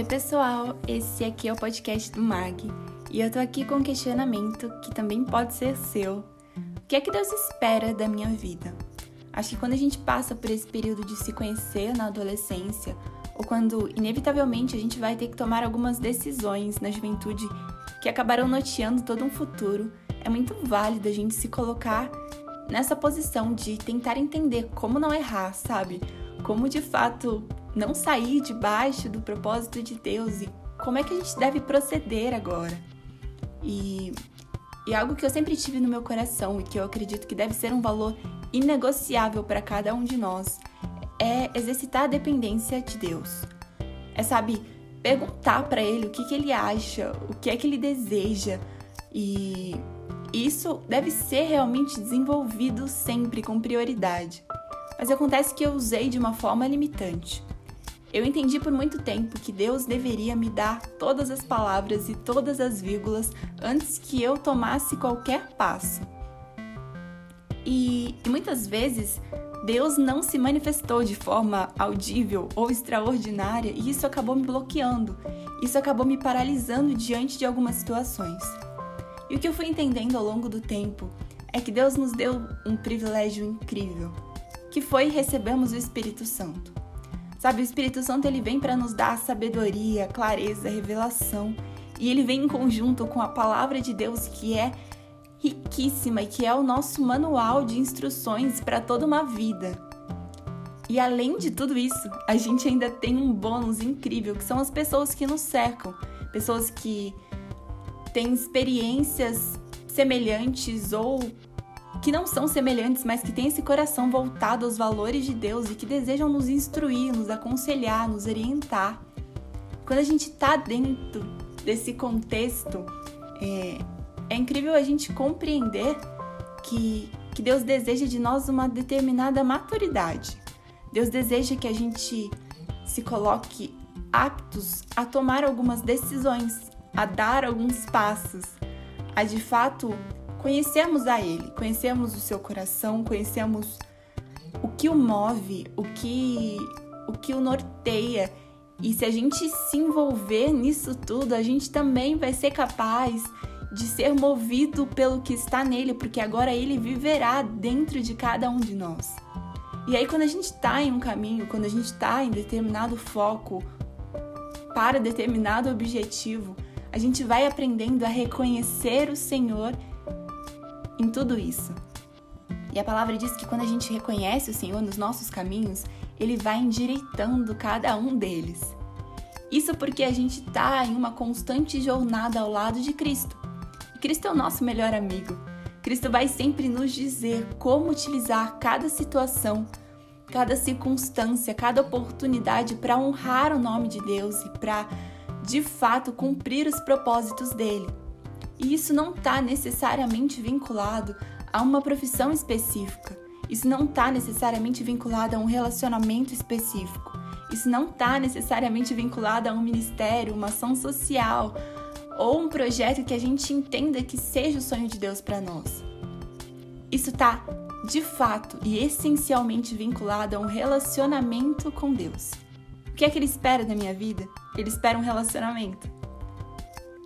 Oi, pessoal, esse aqui é o podcast do MAG e eu tô aqui com um questionamento que também pode ser seu. O que é que Deus espera da minha vida? Acho que quando a gente passa por esse período de se conhecer na adolescência, ou quando inevitavelmente a gente vai ter que tomar algumas decisões na juventude que acabarão noteando todo um futuro, é muito válido a gente se colocar nessa posição de tentar entender como não errar, sabe? Como de fato não sair debaixo do propósito de Deus e como é que a gente deve proceder agora. E, e algo que eu sempre tive no meu coração e que eu acredito que deve ser um valor inegociável para cada um de nós é exercitar a dependência de Deus. É, sabe, perguntar para Ele o que, que Ele acha, o que é que Ele deseja. E isso deve ser realmente desenvolvido sempre com prioridade. Mas acontece que eu usei de uma forma limitante. Eu entendi por muito tempo que Deus deveria me dar todas as palavras e todas as vírgulas antes que eu tomasse qualquer passo. E, e muitas vezes Deus não se manifestou de forma audível ou extraordinária e isso acabou me bloqueando, isso acabou me paralisando diante de algumas situações. E o que eu fui entendendo ao longo do tempo é que Deus nos deu um privilégio incrível, que foi recebermos o Espírito Santo. Sabe, o Espírito Santo ele vem para nos dar sabedoria, clareza, revelação, e ele vem em conjunto com a palavra de Deus que é riquíssima e que é o nosso manual de instruções para toda uma vida. E além de tudo isso, a gente ainda tem um bônus incrível, que são as pessoas que nos cercam, pessoas que têm experiências semelhantes ou que não são semelhantes, mas que têm esse coração voltado aos valores de Deus e que desejam nos instruir, nos aconselhar, nos orientar. Quando a gente está dentro desse contexto, é, é incrível a gente compreender que, que Deus deseja de nós uma determinada maturidade. Deus deseja que a gente se coloque aptos a tomar algumas decisões, a dar alguns passos, a de fato conhecemos a Ele, conhecemos o seu coração, conhecemos o que o move, o que o que o norteia. E se a gente se envolver nisso tudo, a gente também vai ser capaz de ser movido pelo que está nele, porque agora ele viverá dentro de cada um de nós. E aí, quando a gente está em um caminho, quando a gente está em determinado foco, para determinado objetivo, a gente vai aprendendo a reconhecer o Senhor em tudo isso. E a palavra diz que quando a gente reconhece o Senhor nos nossos caminhos, ele vai endireitando cada um deles. Isso porque a gente está em uma constante jornada ao lado de Cristo. E Cristo é o nosso melhor amigo. Cristo vai sempre nos dizer como utilizar cada situação, cada circunstância, cada oportunidade para honrar o nome de Deus e para, de fato, cumprir os propósitos dele. E isso não está necessariamente vinculado a uma profissão específica. Isso não está necessariamente vinculado a um relacionamento específico. Isso não está necessariamente vinculado a um ministério, uma ação social ou um projeto que a gente entenda que seja o sonho de Deus para nós. Isso está de fato e essencialmente vinculado a um relacionamento com Deus. O que é que ele espera da minha vida? Ele espera um relacionamento.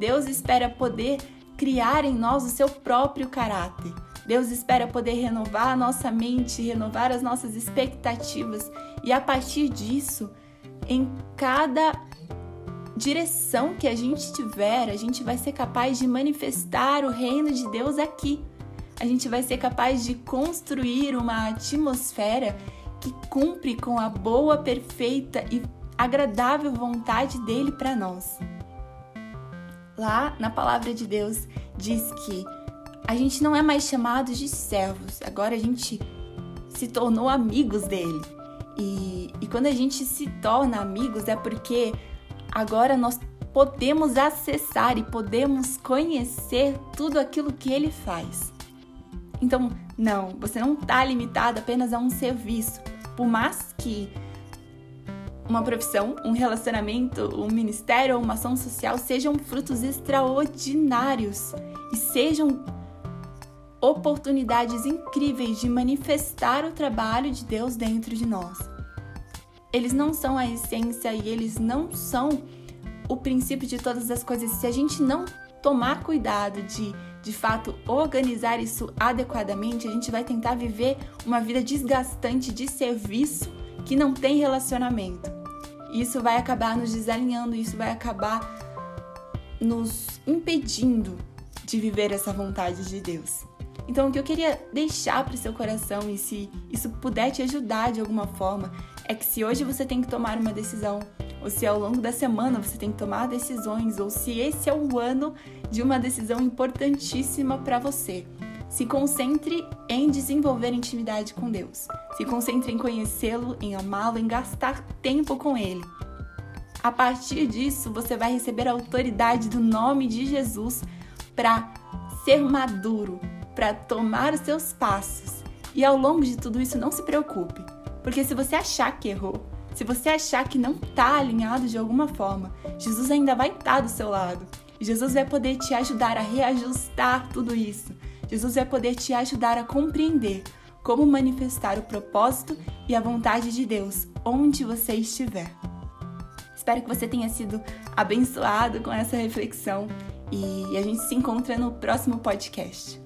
Deus espera poder criar em nós o seu próprio caráter. Deus espera poder renovar a nossa mente, renovar as nossas expectativas e a partir disso, em cada direção que a gente tiver, a gente vai ser capaz de manifestar o reino de Deus aqui. A gente vai ser capaz de construir uma atmosfera que cumpre com a boa, perfeita e agradável vontade dele para nós. Lá na palavra de Deus diz que a gente não é mais chamado de servos, agora a gente se tornou amigos dele. E, e quando a gente se torna amigos é porque agora nós podemos acessar e podemos conhecer tudo aquilo que ele faz. Então, não, você não está limitado apenas a um serviço. Por mais que uma profissão, um relacionamento, um ministério ou uma ação social sejam frutos extraordinários e sejam oportunidades incríveis de manifestar o trabalho de Deus dentro de nós. Eles não são a essência e eles não são o princípio de todas as coisas, se a gente não tomar cuidado de de fato organizar isso adequadamente, a gente vai tentar viver uma vida desgastante de serviço que não tem relacionamento. Isso vai acabar nos desalinhando, isso vai acabar nos impedindo de viver essa vontade de Deus. Então, o que eu queria deixar para o seu coração, e se isso puder te ajudar de alguma forma, é que se hoje você tem que tomar uma decisão, ou se ao longo da semana você tem que tomar decisões, ou se esse é o ano de uma decisão importantíssima para você, se concentre em desenvolver intimidade com Deus. Se concentre em conhecê-lo, em amá-lo, em gastar tempo com ele. A partir disso, você vai receber a autoridade do nome de Jesus para ser maduro, para tomar os seus passos. E ao longo de tudo isso, não se preocupe, porque se você achar que errou, se você achar que não está alinhado de alguma forma, Jesus ainda vai estar tá do seu lado. Jesus vai poder te ajudar a reajustar tudo isso. Jesus vai poder te ajudar a compreender como manifestar o propósito e a vontade de Deus onde você estiver. Espero que você tenha sido abençoado com essa reflexão e a gente se encontra no próximo podcast.